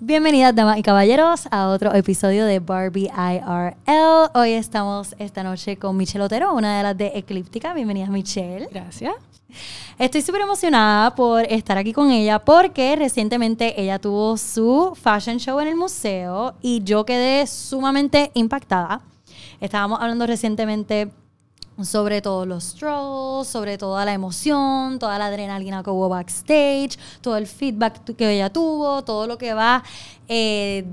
Bienvenidas, damas y caballeros, a otro episodio de Barbie IRL. Hoy estamos esta noche con Michelle Otero, una de las de Eclíptica. Bienvenida, Michelle. Gracias. Estoy súper emocionada por estar aquí con ella porque recientemente ella tuvo su fashion show en el museo y yo quedé sumamente impactada. Estábamos hablando recientemente sobre todos los strolls, sobre toda la emoción, toda la adrenalina que hubo backstage, todo el feedback que ella tuvo, todo lo que va eh,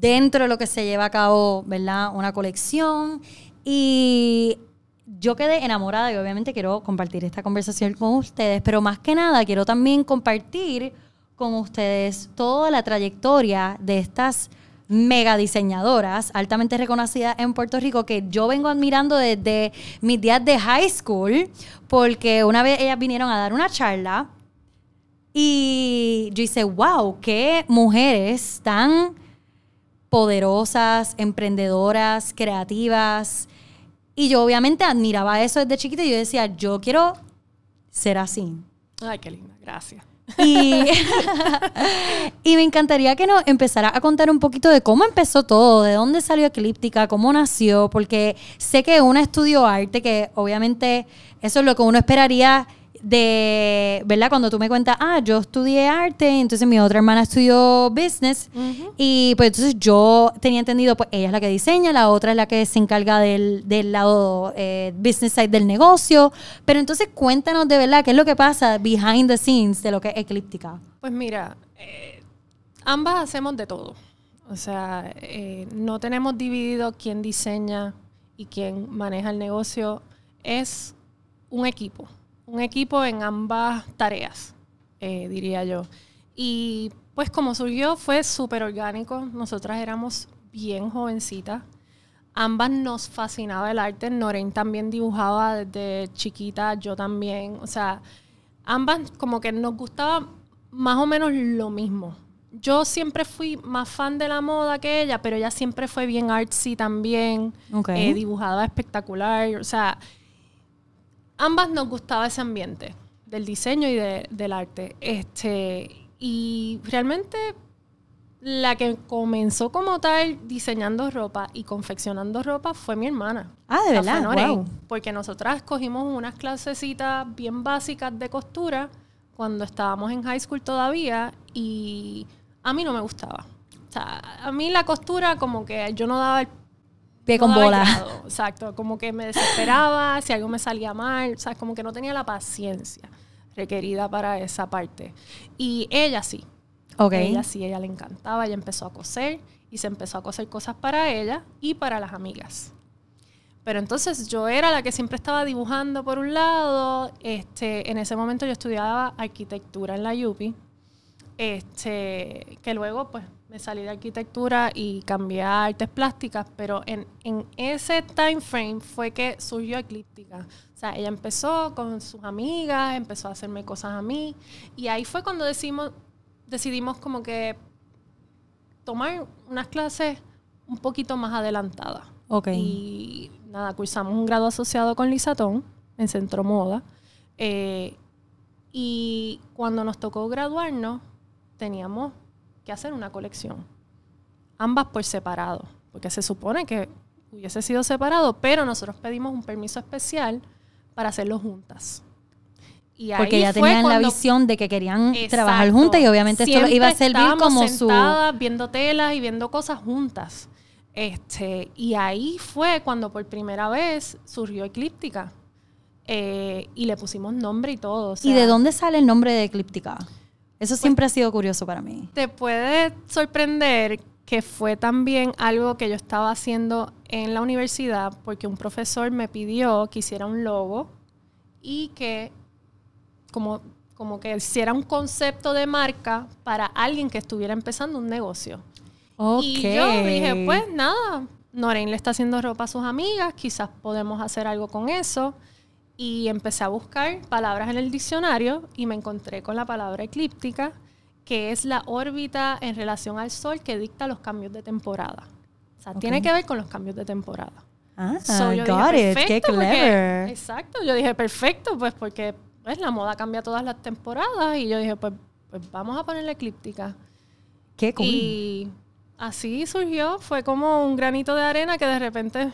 dentro de lo que se lleva a cabo, ¿verdad? Una colección. Y yo quedé enamorada y obviamente quiero compartir esta conversación con ustedes, pero más que nada quiero también compartir con ustedes toda la trayectoria de estas mega diseñadoras altamente reconocidas en Puerto Rico que yo vengo admirando desde mis días de high school, porque una vez ellas vinieron a dar una charla y yo hice, wow, qué mujeres tan poderosas, emprendedoras, creativas. Y yo obviamente admiraba eso desde chiquita y yo decía, yo quiero ser así. Ay, qué linda, gracias. Y, y me encantaría que nos empezara a contar un poquito de cómo empezó todo, de dónde salió Eclíptica, cómo nació, porque sé que uno estudió arte, que obviamente eso es lo que uno esperaría de, ¿verdad? Cuando tú me cuentas, ah, yo estudié arte, entonces mi otra hermana estudió business, y pues entonces yo tenía entendido, pues ella es la que diseña, la otra es la que se encarga del, del lado eh, business side del negocio, pero entonces cuéntanos de verdad qué es lo que pasa behind the scenes de lo que es Eclíptica. Pues mira, eh, ambas hacemos de todo. O sea, eh, no tenemos dividido quién diseña y quién maneja el negocio. Es un equipo un equipo en ambas tareas, eh, diría yo. Y pues como surgió fue súper orgánico. Nosotras éramos bien jovencitas. Ambas nos fascinaba el arte. Noren también dibujaba desde chiquita, yo también. O sea, ambas como que nos gustaba más o menos lo mismo. Yo siempre fui más fan de la moda que ella, pero ella siempre fue bien artsy también. Eh, dibujada espectacular. O sea, ambas nos gustaba ese ambiente del diseño y del arte. Este, y realmente la que comenzó como tal diseñando ropa y confeccionando ropa fue mi hermana. Ah, de verdad. Porque nosotras escogimos unas clasecitas bien básicas de costura cuando estábamos en high school todavía y a mí no me gustaba. O sea, a mí la costura como que yo no daba el con bola. exacto, como que me desesperaba si algo me salía mal, o sea, como que no tenía la paciencia requerida para esa parte. Y ella sí. Okay. Ella sí, ella le encantaba, ella empezó a coser y se empezó a coser cosas para ella y para las amigas. Pero entonces yo era la que siempre estaba dibujando por un lado. Este, en ese momento yo estudiaba arquitectura en la UPI. Este, que luego pues me salí de arquitectura y cambié a artes plásticas, pero en, ese time frame fue que surgió Eclíptica. O sea, ella empezó con sus amigas, empezó a hacerme cosas a mí, y ahí fue cuando decimos, decidimos como que tomar unas clases un poquito más adelantadas. Okay. Y nada, cursamos un grado asociado con Lisatón en Centro Moda. Eh, y cuando nos tocó graduarnos, teníamos que hacer una colección. Ambas por separado, porque se supone que hubiese sido separado, pero nosotros pedimos un permiso especial para hacerlo juntas. Y porque ya tenían la visión de que querían trabajar juntas y obviamente esto iba a servir como su viendo telas y viendo cosas juntas. Este, y ahí fue cuando por primera vez surgió Eclíptica. Eh, y le pusimos nombre y todo. ¿Y de dónde sale el nombre de Eclíptica? Eso pues siempre ha sido curioso para mí. Te puede sorprender que fue también algo que yo estaba haciendo en la universidad porque un profesor me pidió que hiciera un logo y que como, como que hiciera un concepto de marca para alguien que estuviera empezando un negocio. Y yo dije, pues nada, Noreen le está haciendo ropa a sus amigas, quizás podemos hacer algo con eso y empecé a buscar palabras en el diccionario y me encontré con la palabra eclíptica, que es la órbita en relación al Sol que dicta los cambios de temporada. O sea, tiene que ver con los cambios de temporada. Ah, got it. Qué clever. exacto, yo dije, perfecto, pues porque pues, la moda cambia todas las temporadas y yo dije, pues, pues vamos a ponerle eclíptica. Qué cool. Y así surgió, fue como un granito de arena que de repente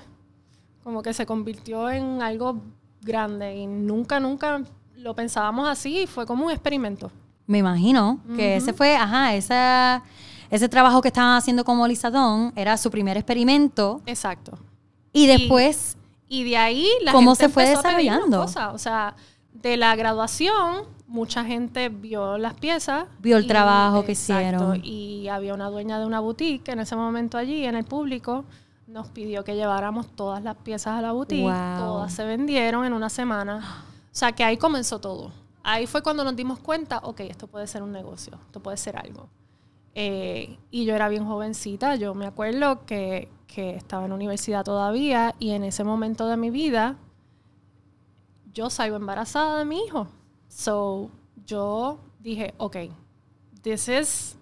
como que se convirtió en algo grande y nunca, nunca lo pensábamos así y fue como un experimento. Me imagino que ese fue, ajá, esa, ese trabajo que estaban haciendo como Lisadón era su primer experimento Exacto. y después, Y de ahí la ¿Cómo gente se fue desarrollando? cosas. O sea, de la graduación, mucha gente vio las piezas. Vio el y- trabajo que exacto, hicieron. Y había una dueña de una boutique en ese momento allí, en el público. Nos pidió que lleváramos todas las piezas a la boutique. Wow. Todas se vendieron en una semana. O sea, que ahí comenzó todo. Ahí fue cuando nos dimos cuenta, ok, esto puede ser un negocio, esto puede ser algo. Eh, y yo era bien jovencita, yo me acuerdo que, que estaba en universidad todavía y en ese momento de mi vida yo salgo embarazada de mi hijo. So, yo dije, ok, this is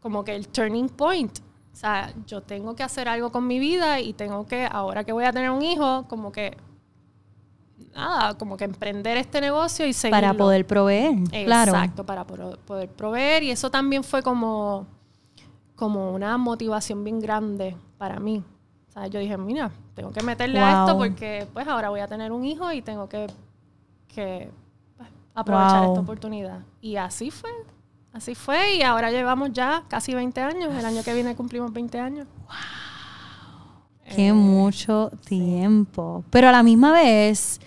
como que el turning point. O sea, yo tengo que hacer algo con mi vida y tengo que, ahora que voy a tener un hijo, como que, nada, como que emprender este negocio y seguirlo. para poder proveer, claro. Exacto, para poder proveer. Y eso también fue como, como una motivación bien grande para mí. O sea, yo dije, mira, tengo que meterle a esto Wow. porque pues ahora voy a tener un hijo y tengo que, que pues, aprovechar Wow. esta oportunidad. Y así fue. Así fue y ahora llevamos ya casi 20 años. El año que viene cumplimos 20 años. Qué Eh, mucho tiempo. Pero a la misma vez,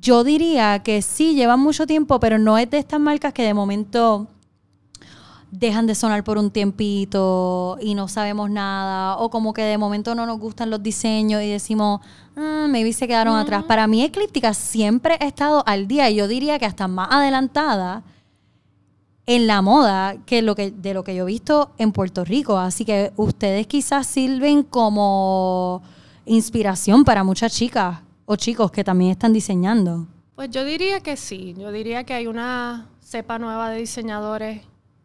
yo diría que sí, llevan mucho tiempo, pero no es de estas marcas que de momento dejan de sonar por un tiempito y no sabemos nada, o como que de momento no nos gustan los diseños y decimos, ah, maybe se quedaron atrás. Para mí, Eclíptica siempre ha estado al día y yo diría que hasta más adelantada en la moda que lo que de lo que yo he visto en Puerto Rico. Así que ustedes quizás sirven como inspiración para muchas chicas o chicos que también están diseñando. Pues yo diría que sí. Yo diría que hay una cepa nueva de diseñadores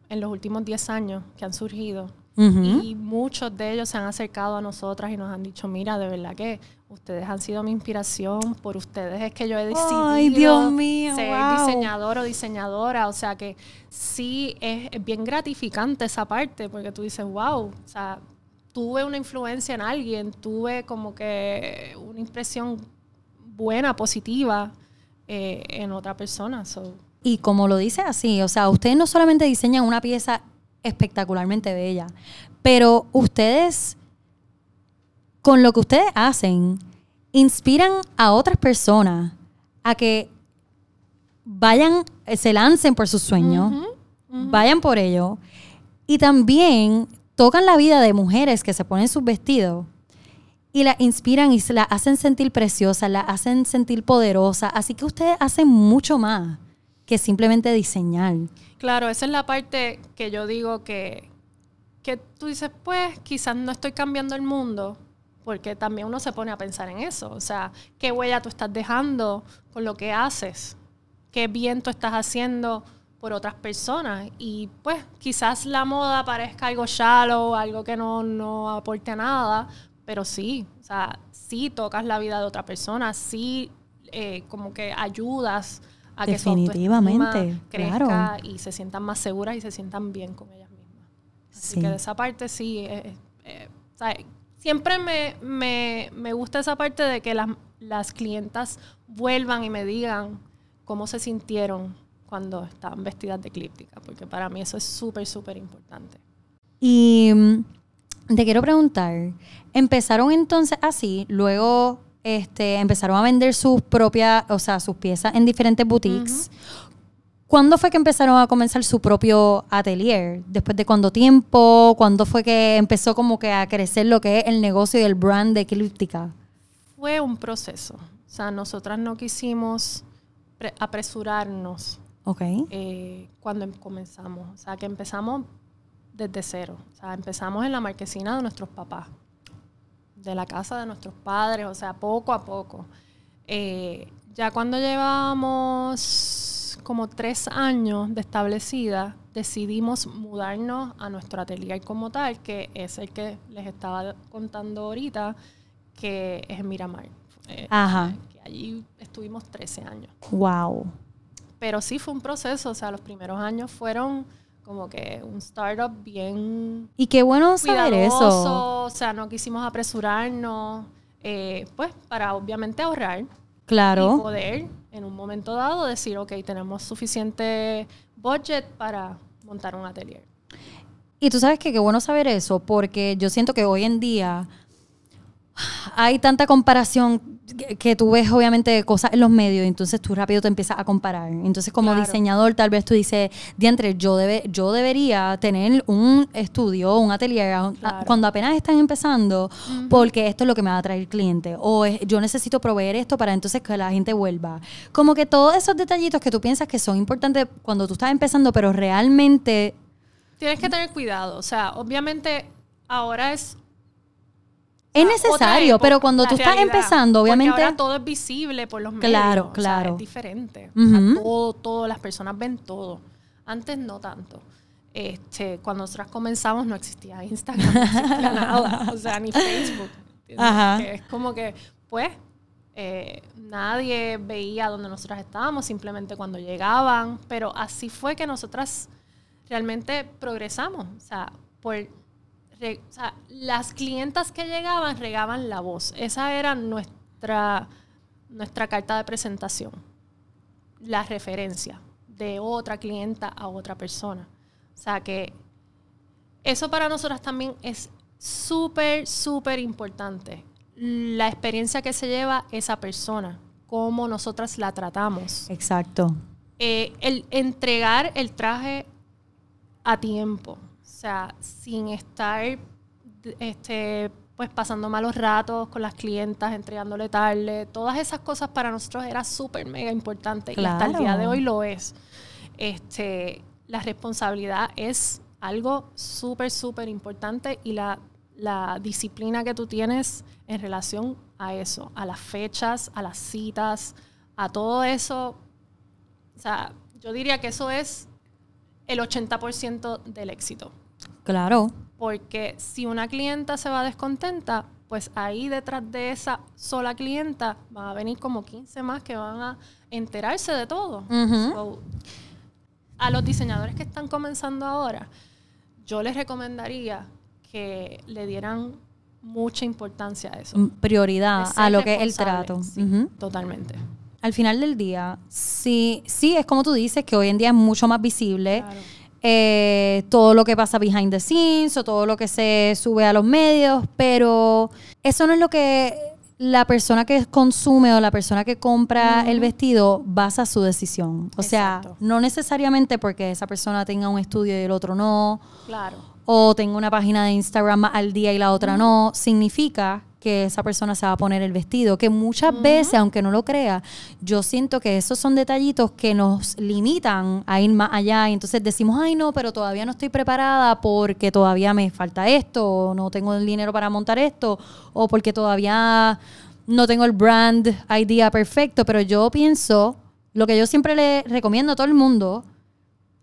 en los últimos 10 años que han surgido. Y muchos de ellos se han acercado a nosotras y nos han dicho, mira, de verdad que ustedes han sido mi inspiración, por ustedes es que yo he decidido Ay, Dios mío, ser wow. diseñador o diseñadora. O sea que sí es, es bien gratificante esa parte, porque tú dices, wow, o sea, tuve una influencia en alguien, tuve como que una impresión buena, positiva eh, en otra persona. So, Y como lo dice así, o sea, ustedes no solamente diseñan una pieza espectacularmente bella, pero ustedes, con lo que ustedes hacen, inspiran a otras personas a que vayan, eh, se lancen por sus sueños, vayan por ello, y también tocan la vida de mujeres que se ponen sus vestidos y la inspiran y se la hacen sentir preciosa, la hacen sentir poderosa. Así que ustedes hacen mucho más que simplemente diseñar. Claro, esa es la parte que yo digo que, que tú dices, pues quizás no estoy cambiando el mundo, porque también uno se pone a pensar en eso. O sea, ¿qué huella tú estás dejando con lo que haces? ¿Qué bien tú estás haciendo por otras personas? Y pues quizás la moda parezca algo shallow, algo que no, no aporte a nada, pero sí, o sea, sí tocas la vida de otra persona, sí eh, como que ayudas a que su Definitivamente, crezca claro. y se sientan más seguras y se sientan bien con ellas mismas. Así Sí. que de esa parte sí, eh, eh, siempre me, me, me gusta esa parte de que las, las clientas vuelvan y me digan cómo se sintieron cuando estaban vestidas de eclíptica, porque para mí eso es súper, súper importante. Y mm, te quiero preguntar, empezaron entonces así, luego este, empezaron a vender sus propias, o sea, sus piezas en diferentes boutiques. ¿Cuándo fue que empezaron a comenzar su propio atelier? ¿Después de cuánto tiempo? ¿Cuándo fue que empezó como que a crecer lo que es el negocio y el brand de Eclíptica? Fue un proceso. O sea, nosotras no quisimos pre- apresurarnos Ok. eh, cuando comenzamos. O sea, que empezamos desde cero. O sea, empezamos en la marquesina de nuestros papás, de la casa de nuestros padres, o sea, poco a poco. Eh, ya cuando llevábamos como tres años de establecida, decidimos mudarnos a nuestro atelier como tal, que es el que les estaba contando ahorita, que es en Miramar. Eh, Ajá. que allí estuvimos 13 años. Wow. Pero sí fue un proceso, o sea, los primeros años fueron como que un startup bien Y qué bueno saber eso. o sea, no quisimos apresurarnos, eh, pues para obviamente ahorrar y Claro. poder en un momento dado decir, ok, tenemos suficiente budget para montar un atelier. Y tú sabes que qué bueno saber eso, porque yo siento que hoy en día hay tanta comparación que, que tú ves obviamente cosas en los medios entonces tú rápido te empiezas a comparar. Entonces como Claro. diseñador tal vez tú dices, diantre, yo, debe, yo debería tener un estudio, un atelier a- cuando apenas están empezando porque esto es lo que me va a traer cliente o es- yo necesito proveer esto para entonces que la gente vuelva. Como que todos esos detallitos que tú piensas que son importantes cuando tú estás empezando, pero realmente Tienes que tener cuidado, o sea, obviamente ahora es Es necesario, época, pero cuando tú estás empezando, obviamente. ahora todo es visible por los medios. Claro, o sea, claro. es diferente. O sea, todo, todo, las personas ven todo. Antes no tanto. Este, cuando nosotras comenzamos no existía Instagram, no existía nada. O sea, ni Facebook. Ajá. Es como que, pues, eh, nadie veía dónde nosotras estábamos, simplemente cuando llegaban. Pero así fue que nosotras realmente progresamos. O sea, por re- o sea, las clientas que llegaban regaban la voz. Esa era nuestra, nuestra carta de presentación. La referencia de otra clienta a otra persona. O sea que eso para nosotras también es súper, súper importante. La experiencia que se lleva esa persona, cómo nosotras la tratamos Exacto. eh, el entregar el traje a tiempo, sea, sin estar este, pues pasando malos ratos con las clientas, entregándole tarde, todas esas cosas para nosotros era súper mega importante y hasta el día de hoy lo es. Este, la responsabilidad es algo súper, súper importante y la, la disciplina que tú tienes en relación a eso, a las fechas, a las citas, a todo eso, o sea, yo diría que eso es el 80% del éxito. Claro. Porque si una clienta se va descontenta, pues ahí detrás de esa sola clienta van a venir como 15 más que van a enterarse de todo. So, a los diseñadores que están comenzando ahora, yo les recomendaría que le dieran mucha importancia a eso. Mm, Prioridad a lo que es el trato. sí. Totalmente. Al final del día, sí, sí, es como tú dices, que hoy en día es mucho más visible. Claro. Eh, todo lo que pasa behind the scenes o todo lo que se sube a los medios, pero eso no es lo que la persona que consume o la persona que compra el vestido basa su decisión. O sea, no necesariamente porque esa persona tenga un estudio y el otro no, Claro. O tenga una página de Instagram más al día y la otra no, significa que esa persona se va a poner el vestido. Que muchas veces, aunque no lo crea, yo siento que esos son detallitos que nos limitan a ir más allá. Y entonces decimos, ay, no, pero todavía no estoy preparada porque todavía me falta esto, o no tengo el dinero para montar esto, o porque todavía no tengo el brand idea perfecto. Pero yo pienso, lo que yo siempre le recomiendo a todo el mundo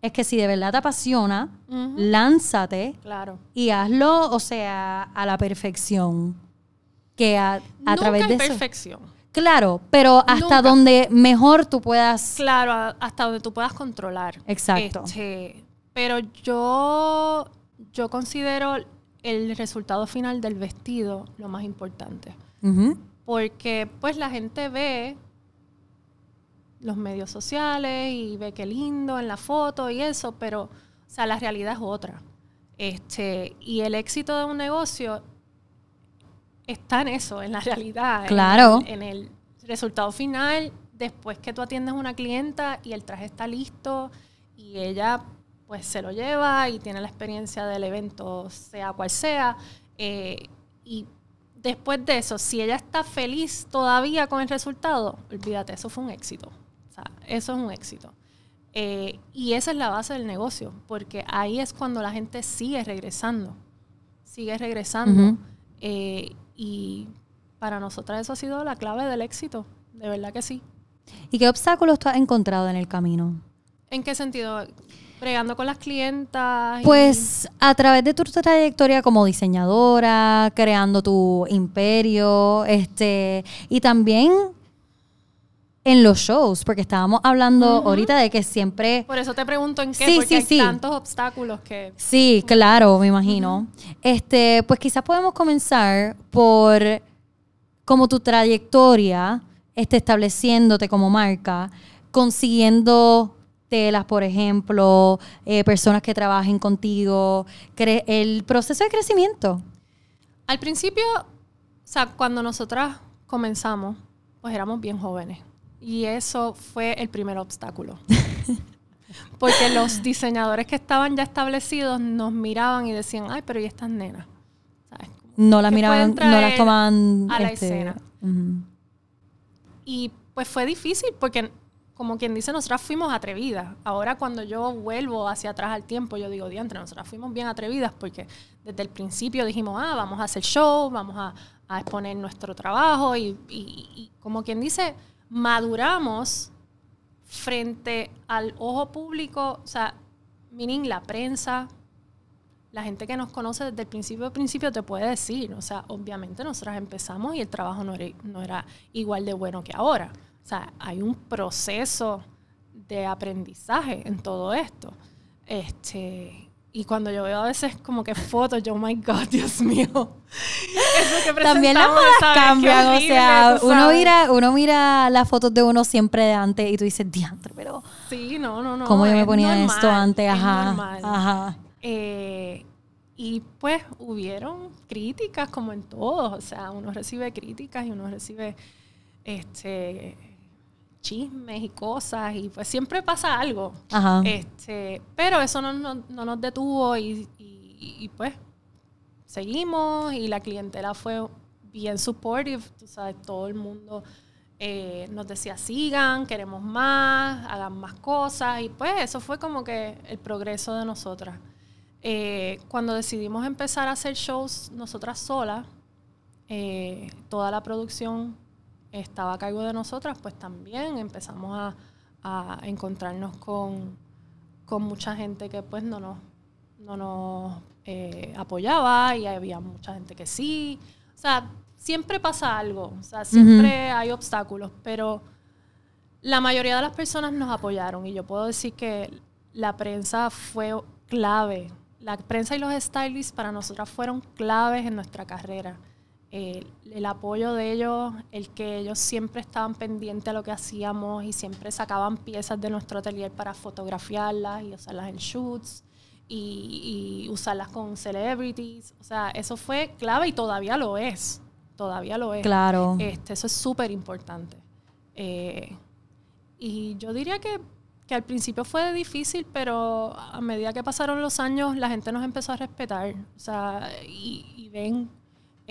es que si de verdad te apasiona, lánzate Claro. y hazlo, o sea, a la perfección. Que a, a Nunca través de eso. perfección. Claro, pero hasta Nunca. donde mejor tú puedas. Claro, hasta donde tú puedas controlar. Exacto. Este, pero yo, yo considero el resultado final del vestido lo más importante. Porque pues la gente ve los medios sociales y ve qué lindo en la foto y eso, pero o sea, la realidad es otra. Este, y el éxito de un negocio está en eso, en la realidad. Claro. En el, resultado final, después que tú atiendes a una clienta y el traje está listo y ella pues se lo lleva y tiene la experiencia del evento, sea cual sea. eh, y después de eso, si ella está feliz todavía con el resultado, olvídate, eso fue un éxito. Sea, eso es un éxito. Eh, y esa es la base del negocio, porque ahí es cuando la gente sigue regresando, sigue regresando. Eh, y para nosotras eso ha sido la clave del éxito, de verdad que sí. ¿Y qué obstáculos tú has encontrado en el camino? ¿En qué sentido? Bregando con las clientas. y- Pues a través de tu trayectoria como diseñadora, creando tu imperio, este, y también en los shows, porque estábamos hablando ahorita de que siempre... Por eso te pregunto en qué, Sí, porque sí, hay sí. tantos obstáculos que... Sí, claro, me imagino. Este, pues quizás podemos comenzar por como tu trayectoria este, estableciéndote como marca, consiguiendo telas, por ejemplo, eh, personas que trabajen contigo, cre- el proceso de crecimiento. Al principio, o sea, cuando nosotras comenzamos, pues éramos bien jóvenes. Y eso fue el primer obstáculo. Porque los diseñadores que estaban ya establecidos nos miraban y decían, ay, pero ¿y estas nenas? ¿Sabes? No las miraban, no las tomaban a la este, escena. Y pues fue difícil porque, como quien dice, nosotras fuimos atrevidas. Ahora cuando yo vuelvo hacia atrás al tiempo, yo digo, diantre, nosotras fuimos bien atrevidas porque desde el principio dijimos, ah, vamos a hacer show, vamos a, a exponer nuestro trabajo y, y- y como quien dice, maduramos frente al ojo público, o sea, meaning la prensa, la gente que nos conoce desde el principio al principio te puede decir, o sea, obviamente nosotras empezamos y el trabajo no era, no era igual de bueno que ahora. O sea, hay un proceso de aprendizaje en todo esto. Este, y cuando yo veo a veces como que fotos, yo, oh my God, Dios mío. Eso que También las modas cambian, o sea, uno mira, uno mira las fotos de uno siempre de antes y tú dices, diantre, pero Sí, no, no, no. ¿cómo yo me ponía normal, esto antes? es Ajá, ajá. Eh, y pues hubieron críticas como en todos, o sea, uno recibe críticas y uno recibe este chismes y cosas y pues siempre pasa algo. Ajá. Este, pero eso no, no- no nos detuvo y, y- y, pues seguimos y la clientela fue bien supportive, tú sabes, todo el mundo eh, nos decía sigan, queremos más, hagan más cosas y pues eso fue como que el progreso de nosotras. Eh, cuando decidimos empezar a hacer shows nosotras solas, eh, toda la producción estaba a cargo de nosotras, pues también empezamos a, a encontrarnos con, con mucha gente que pues no nos, no nos eh, apoyaba y había mucha gente que sí. O sea, siempre pasa algo, o sea, siempre hay obstáculos, pero la mayoría de las personas nos apoyaron y yo puedo decir que la prensa fue clave. La prensa y los stylists para nosotras fueron claves en nuestra carrera. Eh, el apoyo de ellos, el que ellos siempre estaban pendientes a lo que hacíamos y siempre sacaban piezas de nuestro atelier para fotografiarlas y usarlas en shoots y, y usarlas con celebrities. O sea, eso fue clave y todavía lo es. Todavía lo es. Claro. Este, eso es súper importante. Eh, y yo diría que, que al principio fue difícil, pero a medida que pasaron los años, la gente nos empezó a respetar. O sea, y, y ven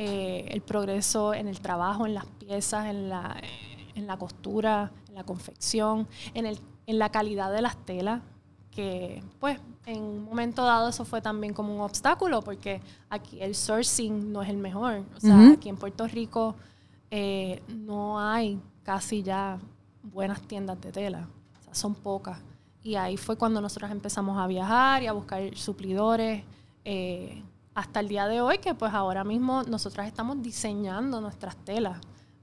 eh, el progreso en el trabajo, en las piezas, en la, en la costura, en la confección, en, el, en la calidad de las telas, que pues en un momento dado eso fue también como un obstáculo, porque aquí el sourcing no es el mejor. O sea, Ujú. aquí en Puerto Rico eh, no hay casi ya buenas tiendas de tela. O sea, son pocas. Y ahí fue cuando nosotros empezamos a viajar y a buscar suplidores. eh, hasta el día de hoy, que pues ahora mismo nosotras estamos diseñando nuestras telas,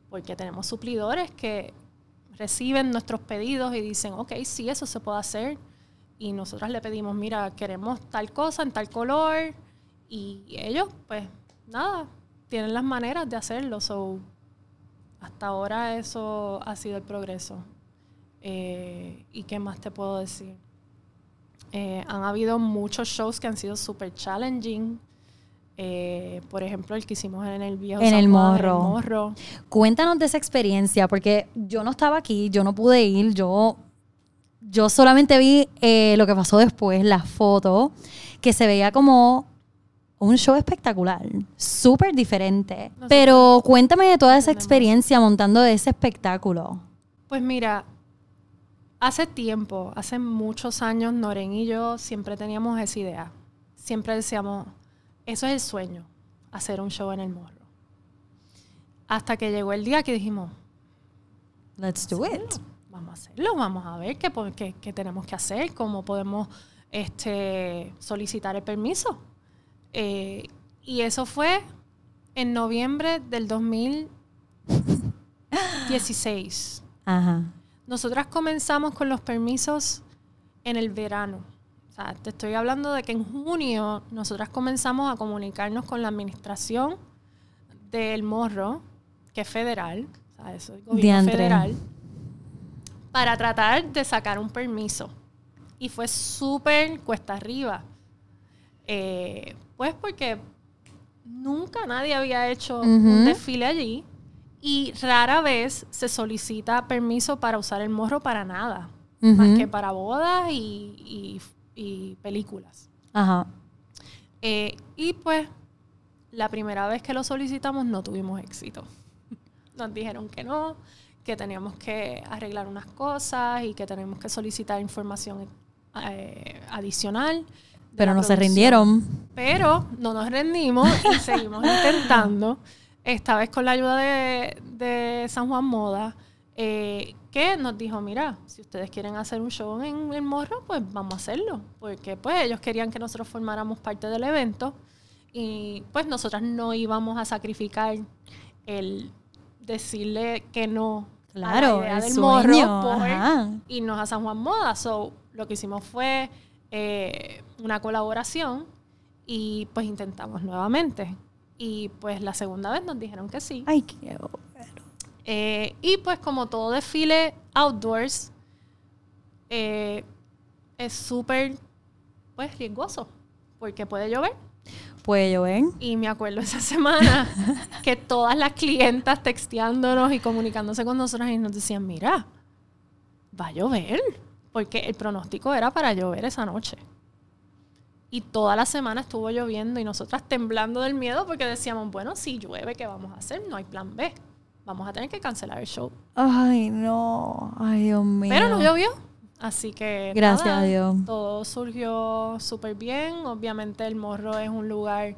porque tenemos suplidores que reciben nuestros pedidos y dicen, ok, sí, eso se puede hacer. Y nosotras le pedimos, mira, queremos tal cosa en tal color. Y ellos, pues, nada, tienen las maneras de hacerlo. So, hasta ahora eso ha sido el progreso. Eh, ¿Y qué más te puedo decir? Eh, han habido muchos shows que han sido súper challenging. Eh, por ejemplo, el que hicimos en el viejo En San el Juan, Morro. Morro. Cuéntanos de esa experiencia, porque yo no estaba aquí, yo no pude ir, yo, yo solamente vi eh, lo que pasó después, las fotos, que se veía como un show espectacular, súper diferente. Nosotros Pero cuéntame de toda esa experiencia montando ese espectáculo. Pues mira, hace tiempo, hace muchos años, Noren y yo siempre teníamos esa idea. Siempre decíamos, eso es el sueño, hacer un show en el morro. Hasta que llegó el día que dijimos, Let's do it. Vamos a hacerlo, vamos a ver qué, qué- qué tenemos que hacer, cómo podemos este, solicitar el permiso. Eh, y eso fue en noviembre del 2016. Ajá. nosotras comenzamos con los permisos en el verano. Sea, te estoy hablando de que en junio nosotras comenzamos a comunicarnos con la administración del morro, que es federal, o sea, eso es gobierno Diantre. federal, para tratar de sacar un permiso. Y fue súper cuesta arriba. Eh, pues porque nunca nadie había hecho un desfile allí y rara vez se solicita permiso para usar el morro para nada, más que para bodas y, y- y películas. Ajá. Eh, y pues la primera vez que lo solicitamos no tuvimos éxito. Nos dijeron que no, que teníamos que arreglar unas cosas y que teníamos que solicitar información eh, adicional. Pero no se rindieron. Pero no nos rendimos y seguimos intentando. Esta vez con la ayuda de, de San Juan Moda, eh, que nos dijo, mira, si ustedes quieren hacer un show en el morro, pues vamos a hacerlo. Porque pues ellos querían que nosotros formáramos parte del evento y pues nosotras no íbamos a sacrificar el decirle que no a Claro, la idea el del sueño, morro por ajá. irnos a San Juan Moda. So, lo que hicimos fue eh, una colaboración y pues intentamos nuevamente. Y pues la segunda vez nos dijeron que sí. Ay, qué. Eh, y pues como todo desfile outdoors, eh, es súper pues riesgoso porque puede llover. Puede llover. Y me acuerdo esa semana que todas las clientas texteándonos y comunicándose con nosotras y nos decían, mira, va a llover. Porque el pronóstico era para llover esa noche. Y toda la semana estuvo lloviendo y nosotras temblando del miedo porque decíamos, bueno, si llueve, ¿qué vamos a hacer? No hay plan B. Vamos a tener que cancelar el show. Ay, no. Ay, Dios mío. Pero no llovió. Así que. Gracias nada, a Dios. Todo surgió súper bien. Obviamente, el morro es un lugar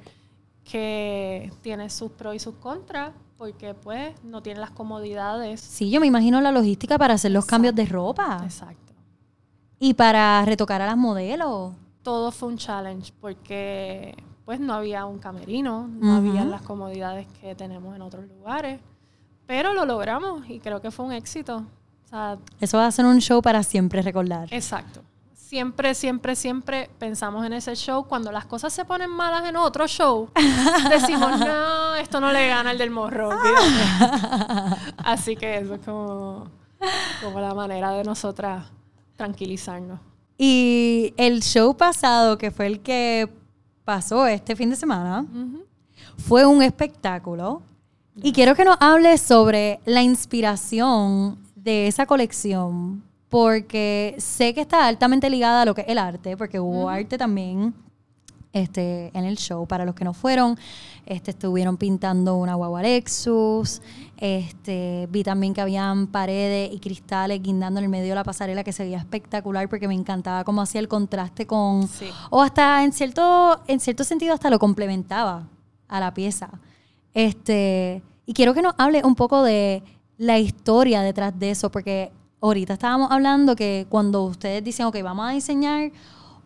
que tiene sus pros y sus contras, porque, pues, no tiene las comodidades. Sí, yo me imagino la logística para hacer los Exacto. cambios de ropa. Exacto. Y para retocar a las modelos. Todo fue un challenge, porque, pues, no había un camerino, no había las comodidades que tenemos en otros lugares. Pero lo logramos y creo que fue un éxito. O sea, Eso va a ser un show para siempre recordar. Exacto. Siempre, siempre, siempre pensamos en ese show. Cuando las cosas se ponen malas en otro show, decimos, no, esto no le gana al del morro. olvídate". Así que eso es como, como la manera de nosotras tranquilizarnos. Y el show pasado, que fue el que pasó este fin de semana, fue un espectáculo. Y quiero que nos hables sobre la inspiración de esa colección, porque sé que está altamente ligada a lo que es el arte, porque hubo arte también este, en el show. Para los que no fueron, este, estuvieron pintando una guagua Lexus. Este, vi también que habían paredes y cristales guindando en el medio de la pasarela que se veía espectacular porque me encantaba cómo hacía el contraste con... Sí. O hasta en cierto, en cierto sentido hasta lo complementaba a la pieza. Este, y quiero que nos hable un poco de la historia detrás de eso, porque ahorita estábamos hablando que cuando ustedes dicen, ok, vamos a diseñar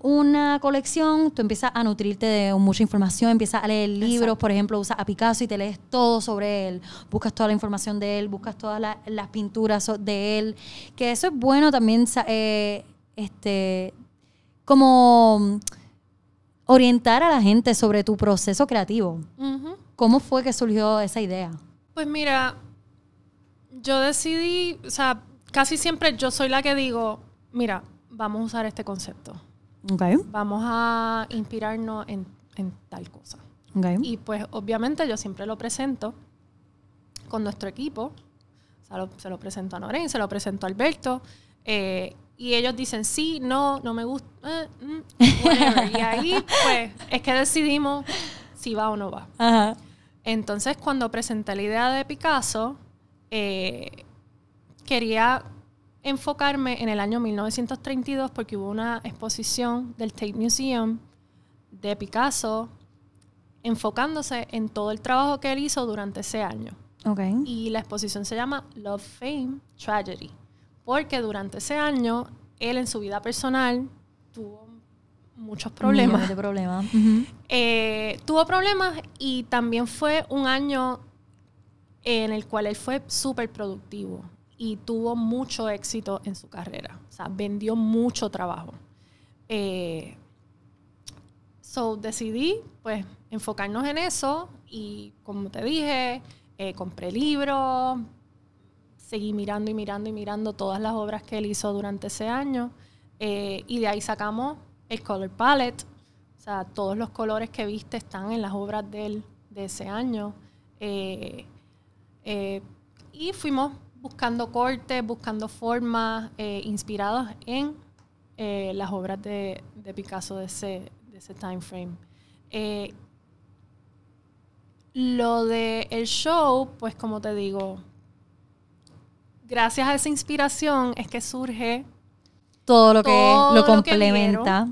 una colección, tú empiezas a nutrirte de mucha información, empiezas a leer libros, Exacto. por ejemplo, usas a Picasso y te lees todo sobre él, buscas toda la información de él, buscas todas la- las pinturas de él, que eso es bueno también, eh, este, como orientar a la gente sobre tu proceso creativo. Ujú. ¿Cómo fue que surgió esa idea? Pues mira, yo decidí, o sea, casi siempre yo soy la que digo, mira, vamos a usar este concepto. Okay, Vamos a inspirarnos en, en tal cosa. okay. Y pues obviamente yo siempre lo presento con nuestro equipo. O sea, lo- se lo presento a Noren, se lo presento a Alberto. eh, y ellos dicen sí, no, no me gusta, eh, mm, y ahí pues es que decidimos si va o no va. Ajá. Entonces cuando presenté la idea de Picasso, eh, quería enfocarme en el año 1932 porque hubo una exposición del Tate Museum de Picasso enfocándose en todo el trabajo que él hizo durante ese año. Okay. Y la exposición se llama Love, Fame, Tragedy, porque durante ese año él en su vida personal tuvo muchos problemas. De. Eh, tuvo problemas y también fue un año en el cual él fue súper productivo. y tuvo mucho éxito en su carrera. O sea, vendió mucho trabajo. Eh, so decidí, pues, enfocarnos en eso y, como te dije, eh, compré libros, seguí mirando y mirando y mirando todas las obras que él hizo durante ese año eh, y de ahí sacamos el color palette. O sea, todos los colores que viste están en las obras de él de ese año. y fuimos buscando cortes, buscando formas, eh, inspirados en eh, las obras de, Picasso de ese, de ese time frame. Eh, lo del el show, pues como te digo, gracias a esa inspiración es que surge todo lo que lo complementa.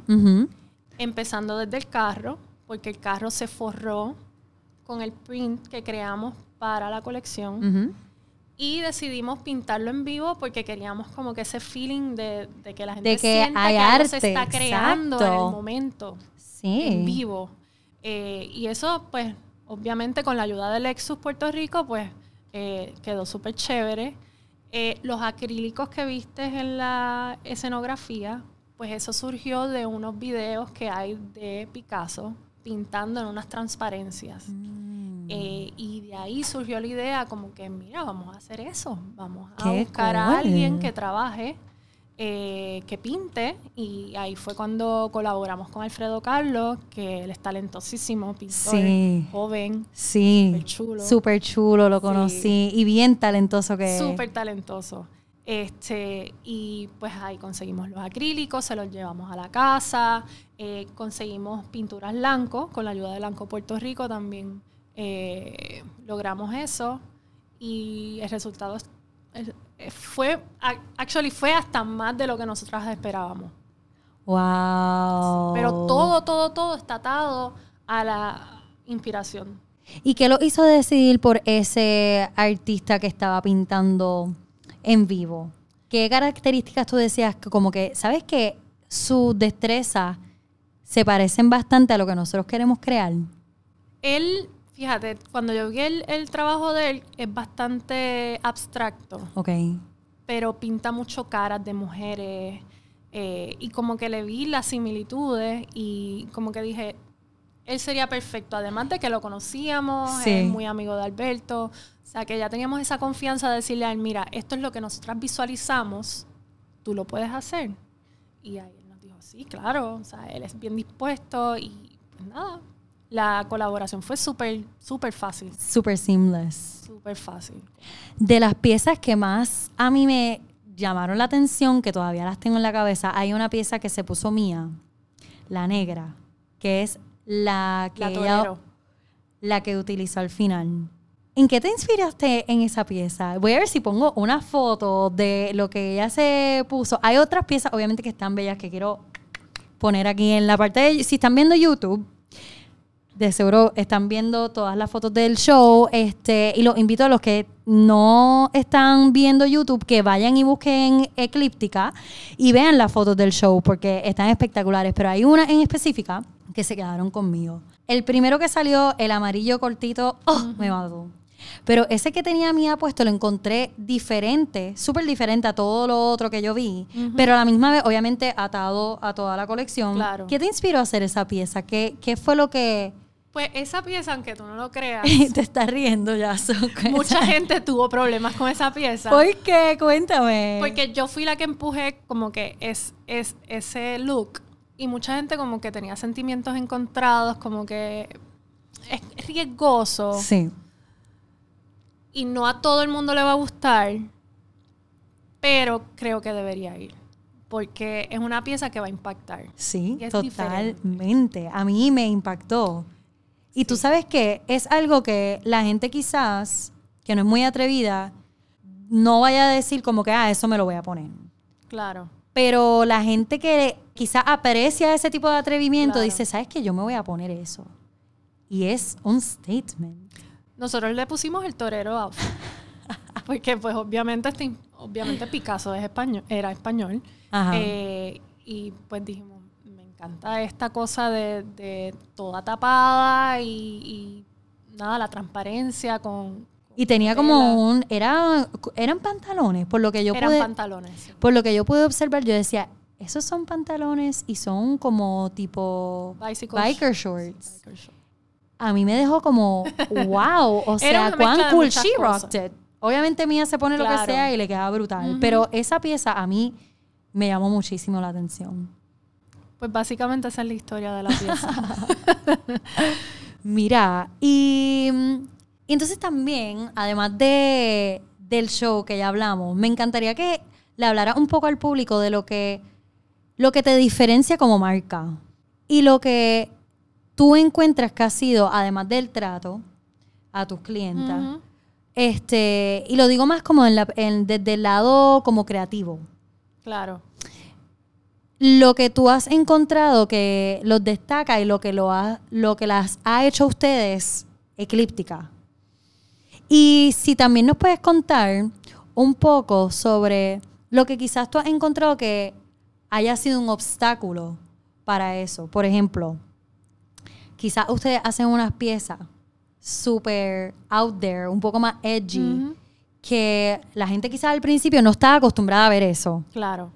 Empezando desde el carro, porque el carro se forró con el print que creamos para la colección. Y decidimos pintarlo en vivo porque queríamos como que ese feeling de, que la gente sienta que arte, se está creando en el momento. Sí. En vivo. Eh, y eso, pues, obviamente con la ayuda del Lexus Puerto Rico, pues, eh, quedó súper chévere. Eh, los acrílicos que viste en la escenografía, pues eso surgió de unos videos que hay de Picasso pintando en unas transparencias. Mm. Eh, y de ahí surgió la idea como que, mira, vamos a hacer eso, vamos a buscar a alguien que trabaje, eh, que pinte. Y ahí fue cuando colaboramos con Alfredo Carlos, que él es talentosísimo, pintor, joven, sí, súper chulo. Súper chulo, lo conocí. Y bien talentoso que es. Súper talentoso. Este, y pues ahí conseguimos los acrílicos, se los llevamos a la casa, eh, conseguimos pinturas blanco, con la ayuda de Blanco Puerto Rico también eh, logramos eso y el resultado fue, actually fue hasta más de lo que nosotras esperábamos. Wow. Pero todo, todo, todo está atado a la inspiración. ¿Y qué lo hizo decidir por ese artista que estaba pintando en vivo? ¿Qué características tú decías que como que, sabes que sus destrezas se parecen bastante a lo que nosotros queremos crear? Él Fíjate, cuando yo vi el, trabajo de él, es bastante abstracto. Ok. Pero pinta mucho caras de mujeres. Eh, y como que le vi las similitudes y como que dije, él sería perfecto. Además de que lo conocíamos, es muy amigo de Alberto. O sea, que ya teníamos esa confianza de decirle a él, mira, esto es lo que nosotras visualizamos, tú lo puedes hacer. Y ahí él nos dijo, sí, claro. O sea, él es bien dispuesto y pues nada, la colaboración fue súper, súper fácil. Súper seamless. Súper fácil. De las piezas que más a mí me llamaron la atención, que todavía las tengo en la cabeza, hay una pieza que se puso mía, la negra, que es la que, la, la que utilizó al final. ¿En qué te inspiraste en esa pieza? Voy a ver si pongo una foto de lo que ella se puso. Hay otras piezas, obviamente, que están bellas que quiero poner aquí en la parte de... Si están viendo YouTube, de seguro están viendo todas las fotos del show. Este, y los invito a los que no están viendo YouTube que vayan y busquen Eclíptica y vean las fotos del show porque están espectaculares. Pero hay una en específica que se quedaron conmigo. El primero que salió, el amarillo cortito, oh, me mató. Pero ese que tenía mía puesto lo encontré diferente, súper diferente a todo lo otro que yo vi, pero a la misma vez, obviamente, atado a toda la colección. Claro. ¿Qué te inspiró a hacer esa pieza? ¿Qué, qué fue lo que, pues esa pieza, aunque tú no lo creas. Te estás riendo ya. mucha gente tuvo problemas con esa pieza. ¿Por qué? Cuéntame. Porque yo fui la que empujé como que es, es ese look. Y mucha gente como que tenía sentimientos encontrados, como que es riesgoso. Sí. Y no a todo el mundo le va a gustar. Pero creo que debería ir porque es una pieza que va a impactar. Sí, totalmente. A mí me impactó. Y tú sabes que es algo que la gente quizás, que no es muy atrevida, no vaya a decir como que, ah, eso me lo voy a poner. Claro. Pero la gente que quizás aprecia ese tipo de atrevimiento dice, ¿sabes qué? Yo me voy a poner eso. Y es un statement. Nosotros le pusimos el torero outfit. porque pues obviamente, este, obviamente Picasso es español, era español. Eh, y pues dijimos, encanta esta cosa de, toda tapada y, nada, la transparencia con, Y tenía Tela. como un, era, eran pantalones, por lo que yo Eran pude, pantalones. sí. por lo que yo pude observar, yo decía, esos son pantalones y son como tipo Bicycle biker sh- shorts. biker shorts. A mí me dejó como, wow, o sea, cuán de cool she cosas. rocked it. Obviamente Mía se pone lo que Claro. sea y le queda brutal, Ujú. pero esa pieza a mí me llamó muchísimo la atención. Pues básicamente esa es la historia de la pieza. Mira, y, y entonces también, además de, del show que ya hablamos, me encantaría que le hablara un poco al público de lo que, lo que te diferencia como marca y lo que tú encuentras que ha sido, además del trato a tus clientas, Ujú. este, y lo digo más como en la- en- desde el lado como creativo. Claro. Lo que tú has encontrado que los destaca y lo que, lo ha, lo que las ha hecho a ustedes eclíptica. Y si también nos puedes contar un poco sobre lo que quizás tú has encontrado que haya sido un obstáculo para eso. Por ejemplo, quizás ustedes hacen unas piezas súper out there, un poco más edgy, que la gente quizás al principio no estaba acostumbrada a ver eso. Claro.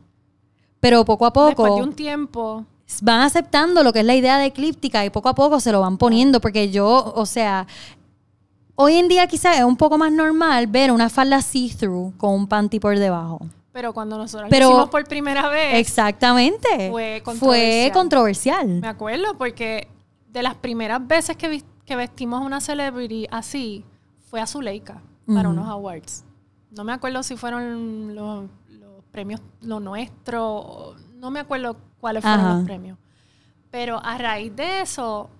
Pero poco a poco Después de un tiempo, van aceptando lo que es la idea de eclíptica y poco a poco se lo van poniendo porque yo, o sea, hoy en día quizás es un poco más normal ver una falda see-through con un panty por debajo. pero cuando nosotros Pero- lo hicimos por primera vez, Exactamente. Fue Fue controversial. me acuerdo porque de las primeras veces que, vestimos a una celebrity así, fue a Zuleika para unos awards. No me acuerdo si fueron los premios, lo nuestro, no me acuerdo cuáles fueron los premios. Pero a raíz de eso,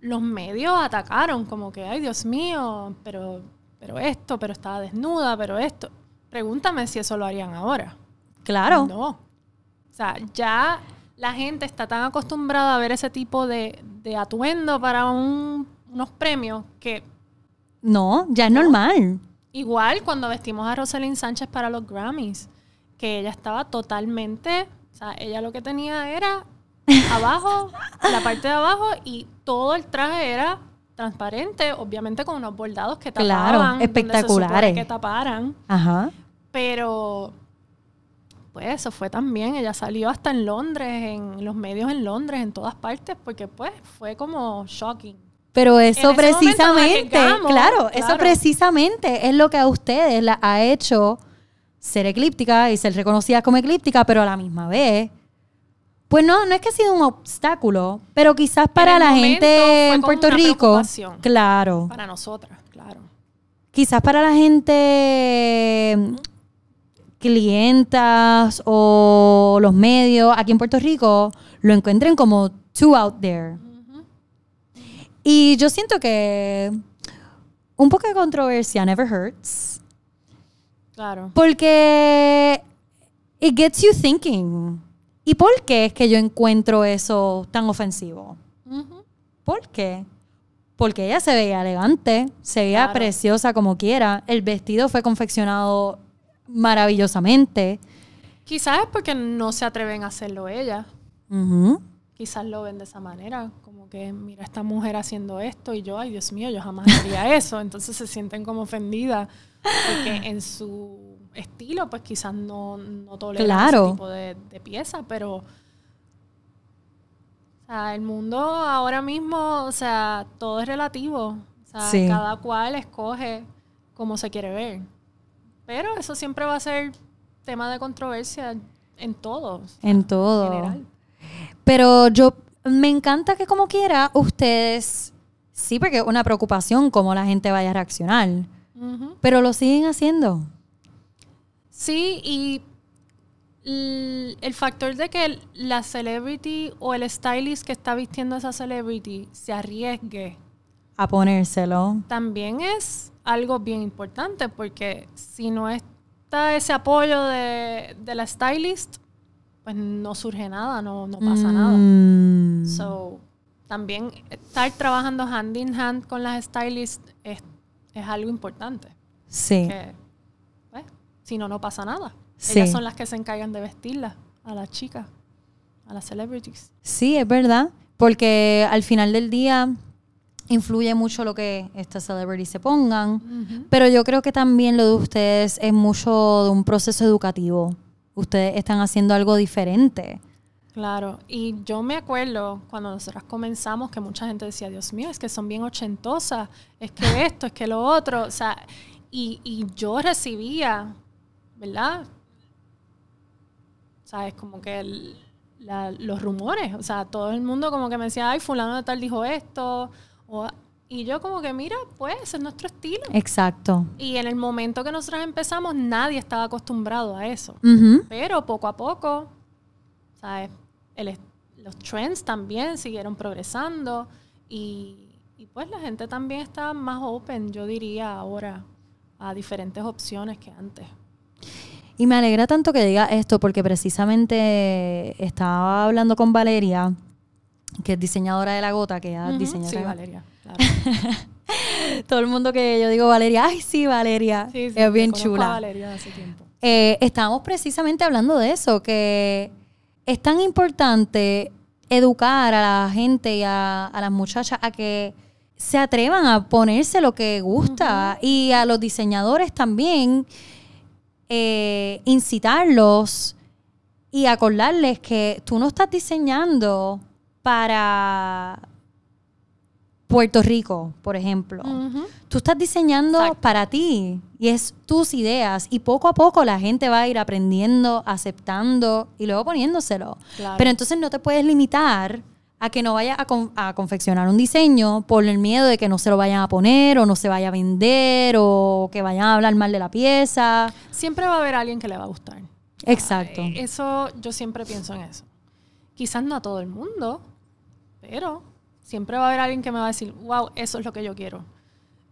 los medios atacaron, como que, ay Dios mío, pero, pero esto, pero estaba desnuda, pero esto. Pregúntame si eso lo harían ahora. Claro. No. O sea, ya la gente está tan acostumbrada a ver ese tipo de, de atuendo para un- unos premios que No, ya es normal. igual cuando vestimos a Rosalind Sánchez para los Grammys, que ella estaba totalmente, o sea, ella lo que tenía era abajo, la parte de abajo y todo el traje era transparente, obviamente con unos bordados que tapaban, Claro, espectaculares. que taparan. Ajá. Pero, pues eso fue también. Ella salió hasta en Londres, en los medios en Londres, en todas partes, porque pues fue como shocking. Pero eso precisamente, arriesgamos, claro, eso claro. precisamente es lo que a ustedes la ha hecho ser eclíptica y ser reconocida como eclíptica, pero a la misma vez, pues no, no es que ha sido un obstáculo, pero quizás para la gente en Puerto Rico, claro, Para nosotras, claro. quizás para la gente mm, clientas o los medios aquí en Puerto Rico lo encuentren como too out there. Y yo siento que un poco de controversia never hurts. Claro. Porque it gets you thinking. ¿Y por qué es que yo encuentro eso tan ofensivo? Ujú. ¿Por qué? Porque ella se veía elegante, se veía Claro. preciosa como quiera. El vestido fue confeccionado maravillosamente. Quizás es porque no se atreven a hacerlo ella. Quizás lo ven de esa manera, como que mira esta mujer haciendo esto y yo, ay Dios mío, yo jamás haría eso. Entonces se sienten como ofendidas porque en su estilo, pues quizás no, no toleran Claro. ese tipo de, de pieza, pero o sea, el mundo ahora mismo, o sea, todo es relativo. O sea, Sí. cada cual escoge cómo se quiere ver. Pero eso siempre va a ser tema de controversia en todos. En todo. general. Pero yo me encanta que como quiera ustedes, sí, porque es una preocupación cómo la gente vaya a reaccionar, Pero lo siguen haciendo. Sí, y el factor de que la celebrity o el stylist que está vistiendo a esa celebrity se arriesgue A ponérselo. también es algo bien importante porque si no está ese apoyo de, de la stylist, pues no surge nada, no, no pasa nada. Mm. So, también estar trabajando hand in hand con las stylists es, algo importante. sí. que, pues, si no, no pasa nada. Sí. Ellas son las que se encargan de vestirlas a las chicas, a las celebrities. Sí, es verdad. Porque al final del día, influye mucho lo que estas celebrities se pongan, pero yo creo que también lo de ustedes es mucho de un proceso educativo. Ustedes están haciendo algo diferente. Claro, y yo me acuerdo cuando nosotras comenzamos que mucha gente decía, Dios mío, es que son bien ochentosas, es que esto, es que lo otro, o sea, y, y yo recibía, ¿verdad? ¿Sabes? Como que el, los rumores. O sea, todo el mundo como que me decía, ay, fulano de tal dijo esto. y yo como que, mira, pues es nuestro estilo. Exacto. Y en el momento que nosotros empezamos, nadie estaba acostumbrado a eso. Pero poco a poco, ¿sabes? los trends también siguieron progresando y, y pues la gente también está más open, yo diría ahora, a diferentes opciones que antes. Y me alegra tanto que diga esto porque precisamente estaba hablando con Valeria, que es diseñadora de la gota, que es diseñadora. Sí, Valeria, claro. Todo el mundo que yo digo Valeria, ay sí, Valeria, es bien chula. Valeria hace tiempo. Eh, estábamos precisamente hablando de eso, que es tan importante educar a la gente y a, las muchachas a que se atrevan a ponerse lo que gusta y a los diseñadores también eh, incitarlos y acordarles que tú no estás diseñando para Puerto Rico, por ejemplo. Tú estás diseñando para ti y es tus ideas y poco a poco la gente va a ir aprendiendo, aceptando y luego poniéndoselo. Pero entonces no te puedes limitar a que no vaya a, confeccionar un diseño por el miedo de que no se lo vayan a poner o no se vaya a vender o que vayan a hablar mal de la pieza. Siempre va a haber alguien que le va a gustar. Exacto. eso, yo siempre pienso en eso. Quizás no a todo el mundo, pero siempre va a haber alguien que me va a decir, wow, eso es lo que yo quiero.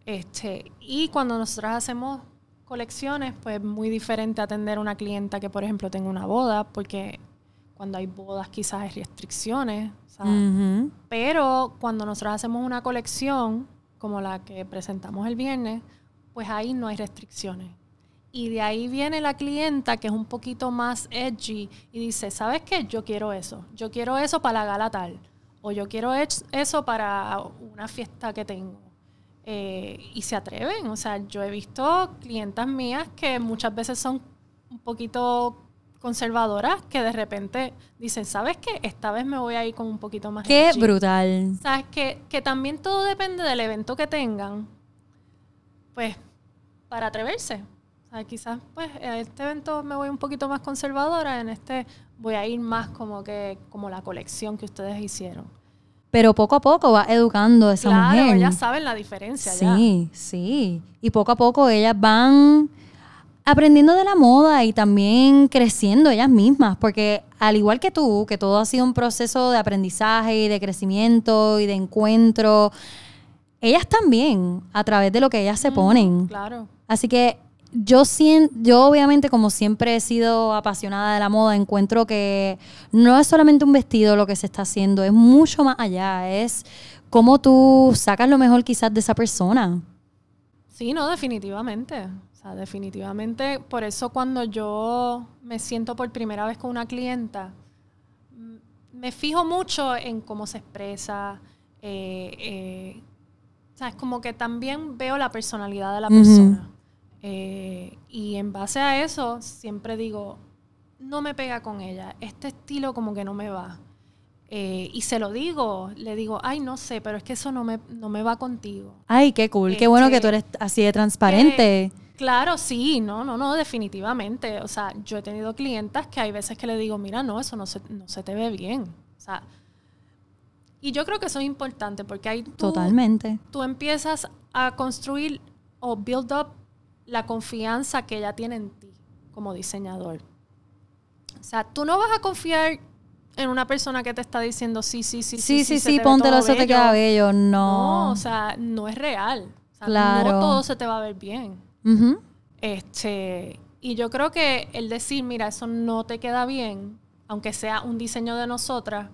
Este, y cuando nosotros hacemos colecciones, pues muy diferente atender a una clienta que, por ejemplo, tenga una boda, porque cuando hay bodas quizás hay restricciones, pero cuando nosotros hacemos una colección como la que presentamos el viernes, pues ahí no hay restricciones. Y de ahí viene la clienta que es un poquito más edgy y dice, ¿sabes qué? Yo quiero eso. Yo quiero eso para la gala tal. O yo quiero eso para una fiesta que tengo. Eh, y se atreven. O sea, yo he visto clientas mías que muchas veces son un poquito conservadoras que de repente dicen, ¿sabes qué? Esta vez me voy a ir con un poquito más. Qué brutal. ¿Sabes? Que, que también todo depende del evento que tengan. Pues, para atreverse. O sea, quizás, pues, en este evento me voy un poquito más conservadora, en este voy a ir más como que, como la colección que ustedes hicieron. Pero poco a poco va educando a esa mujer. Claro, ellas saben la diferencia sí, Sí, Y poco a poco ellas van aprendiendo de la moda y también creciendo ellas mismas, porque al igual que tú, que todo ha sido un proceso de aprendizaje y de crecimiento y de encuentro, ellas también, a través de lo que ellas se ponen. Claro. Así que yo, yo obviamente como siempre he sido apasionada de la moda, encuentro que no es solamente un vestido lo que se está haciendo, es mucho más allá, es cómo tú sacas lo mejor quizás de esa persona. Sí, no, definitivamente definitivamente, por eso cuando yo me siento por primera vez con una clienta, me fijo mucho en cómo se expresa. Eh, eh es como que también veo la personalidad de la persona. Eh, y en base a eso, siempre digo, no me pega con ella. Este estilo como que no me va. Eh, y se lo digo, le digo, ay, no sé, pero es que eso no me, no me va contigo. Ay, qué cool, qué bueno que tú eres así de transparente. Claro, sí, no, no, no, definitivamente. O sea, yo he tenido clientas que hay veces que le digo, mira, no, eso no se, no se te ve bien. O sea, y yo creo que eso es importante porque ahí tú, Totalmente. tú empiezas a construir o build up la confianza que ella tiene en ti como diseñador. O sea, tú no vas a confiar en una persona que te está diciendo sí, sí, sí, sí, sí, sí, sí póntelo, eso te queda bello. No. No, o sea, no es real. O sea, claro. No todo se te va a ver bien este, y yo creo que el decir, mira, eso no te queda bien, aunque sea un diseño de nosotras,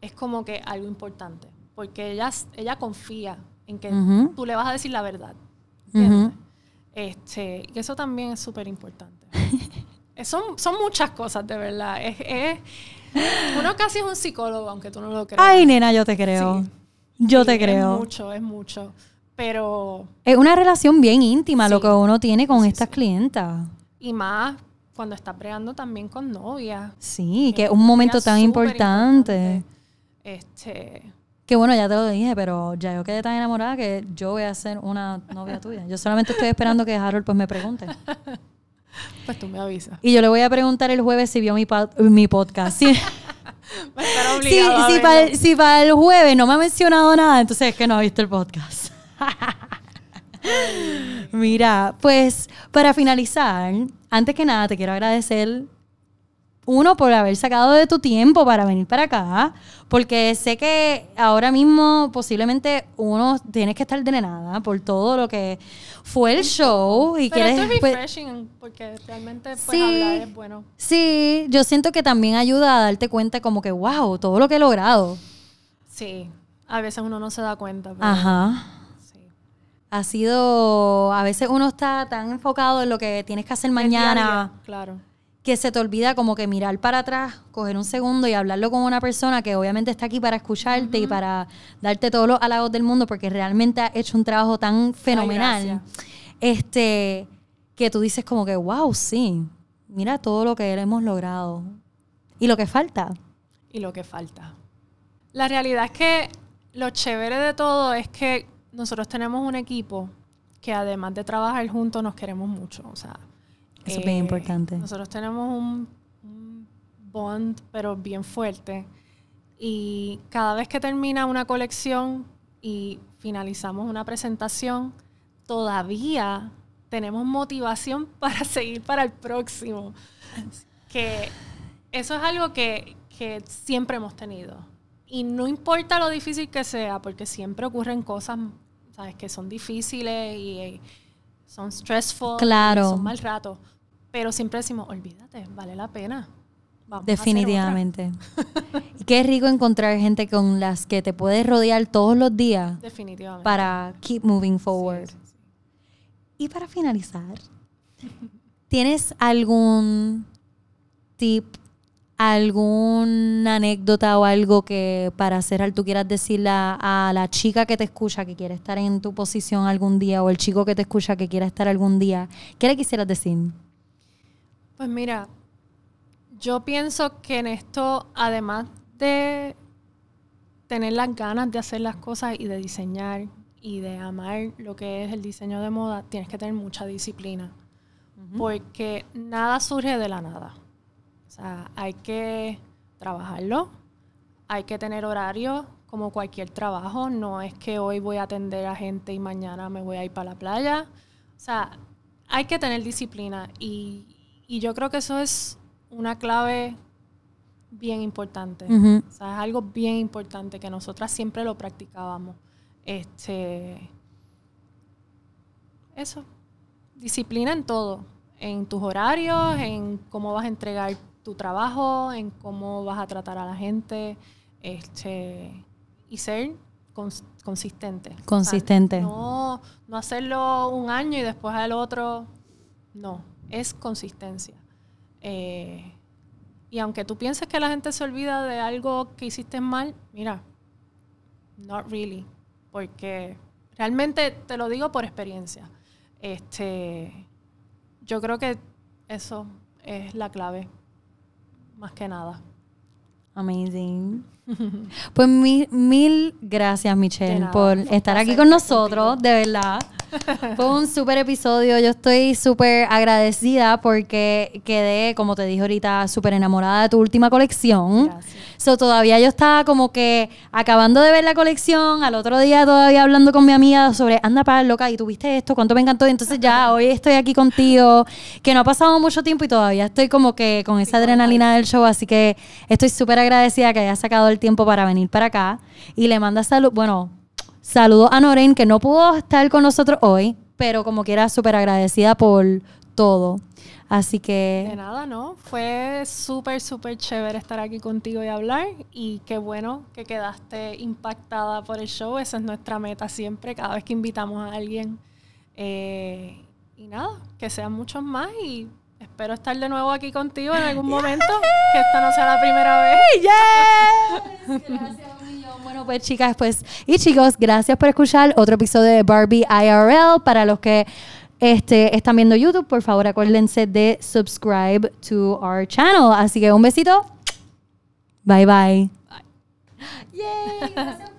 es como que algo importante. Porque ella, ella confía en que tú le vas a decir la verdad. Este, y eso también es súper importante. son, son muchas cosas, de verdad. Es, uno casi es un psicólogo, aunque tú no lo creas. Ay, nena, yo te creo. Yo Sí, te creo. Es mucho, es mucho. Pero, Es una relación bien íntima lo que uno tiene con estas clientas. y más cuando estás bregando también con novia. Sí, que es un momento tan importante. Este, Que bueno, ya te lo dije, pero ya yo quedé tan enamorada que yo voy a ser una novia tuya. Yo solamente estoy esperando que Harold pues me pregunte. pues tú me avisas. Y yo le voy a preguntar el jueves si vio mi, mi podcast. Si, Va a estar si, obligado a si verlo. para el, si para el jueves no me ha mencionado nada, entonces es que no ha visto el podcast. Mira, pues para finalizar, antes que nada te quiero agradecer uno por haber sacado de tu tiempo para venir para acá, porque sé que ahora mismo posiblemente uno tiene que estar drenada por todo lo que fue el show y Pero quieres esto es pues, refreshing porque realmente pues, Sí. hablar es bueno. Sí, yo siento que también ayuda a darte cuenta como que, wow, todo lo que he logrado. Sí, a veces uno no se da cuenta. pero Ajá. sí. Ha sido, a veces uno está tan enfocado en lo que tienes que hacer mañana Claro. Que se te olvida como que mirar para atrás, coger un segundo y hablarlo con una persona que obviamente está aquí para escucharte y para darte todos los halagos del mundo porque realmente ha hecho un trabajo tan fenomenal. este, que tú dices como que, wow, sí, mira todo lo que hemos logrado. Y lo que falta. y lo que falta. La realidad es que lo chévere de todo es que nosotros tenemos un equipo que además de trabajar juntos nos queremos mucho. O sea, Eso es bien importante. Nosotros tenemos un, un bond, pero bien fuerte. Y cada vez que termina una colección y finalizamos una presentación, todavía tenemos motivación para seguir para el próximo. Que eso es algo que, que siempre hemos tenido. Y no importa lo difícil que sea, porque siempre ocurren cosas, ¿sabes? Que son difíciles y eh, son stressful. Claro. son mal rato. Pero siempre decimos, olvídate, vale la pena. Vamos Definitivamente. y qué rico encontrar gente con las que te puedes rodear todos los días. Definitivamente. para keep moving forward. Sí, sí, sí. Y para finalizar, ¿tienes algún tip, alguna anécdota o algo que para cerrar tú quieras decirle a, a la chica que te escucha que quiere estar en tu posición algún día o el chico que te escucha que quiera estar algún día? ¿Qué le quisieras decir? Pues mira, yo pienso que en esto, además de tener las ganas de hacer las cosas y de diseñar y de amar lo que es el diseño de moda, tienes que tener mucha disciplina. Porque nada surge de la nada. O sea, hay que trabajarlo, hay que tener horario como cualquier trabajo. No es que hoy voy a atender a gente y mañana me voy a ir para la playa. O sea, hay que tener disciplina y, y yo creo que eso es una clave bien importante. Ujú. O sea, es algo bien importante que nosotras siempre lo practicábamos. Este, eso, disciplina en todo, en tus horarios, en cómo vas a entregar tu trabajo, en cómo vas a tratar a la gente, este, y ser cons- consistente. O sea, Consistente. no, no hacerlo un año y después al otro, no, es consistencia. Eh, y aunque tú pienses que la gente se olvida de algo que hiciste mal, mira, not really, porque realmente te lo digo por experiencia. Este, yo creo que eso es la clave, más que nada. Amazing. Pues mil, mil gracias, Michelle, por estar aquí con nosotros, contigo. de verdad. Fue un súper episodio. Yo estoy súper agradecida porque quedé, como te dije ahorita, súper enamorada de tu última colección. Gracias. So, todavía yo estaba como que acabando de ver la colección, al otro día todavía hablando con mi amiga sobre, anda para loca, y tuviste esto, cuánto me encantó. Y entonces ya hoy estoy aquí contigo, que no ha pasado mucho tiempo y todavía estoy como que con esa adrenalina del show. Así que estoy súper agradecida que hayas sacado el tiempo para venir para acá. Y le manda salud, bueno, saludos a Noren, que no pudo estar con nosotros hoy, pero como quiera, súper agradecida por todo. Así De que nada, ¿no? Fue súper, súper chévere estar aquí contigo y hablar. Y qué bueno que quedaste impactada por el show. Esa es nuestra meta siempre, cada vez que invitamos a alguien. Eh, y nada, que sean muchos más. Y espero estar de nuevo aquí contigo en algún momento. Que esta no sea la primera vez. ¡Yes! Gracias. Bueno, pues chicas, pues y chicos, gracias por escuchar otro episodio de Barbie IRL. Para los que este, están viendo YouTube, por favor acuérdense de subscribe to our channel. Así que un besito. Bye bye. Yay. Gracias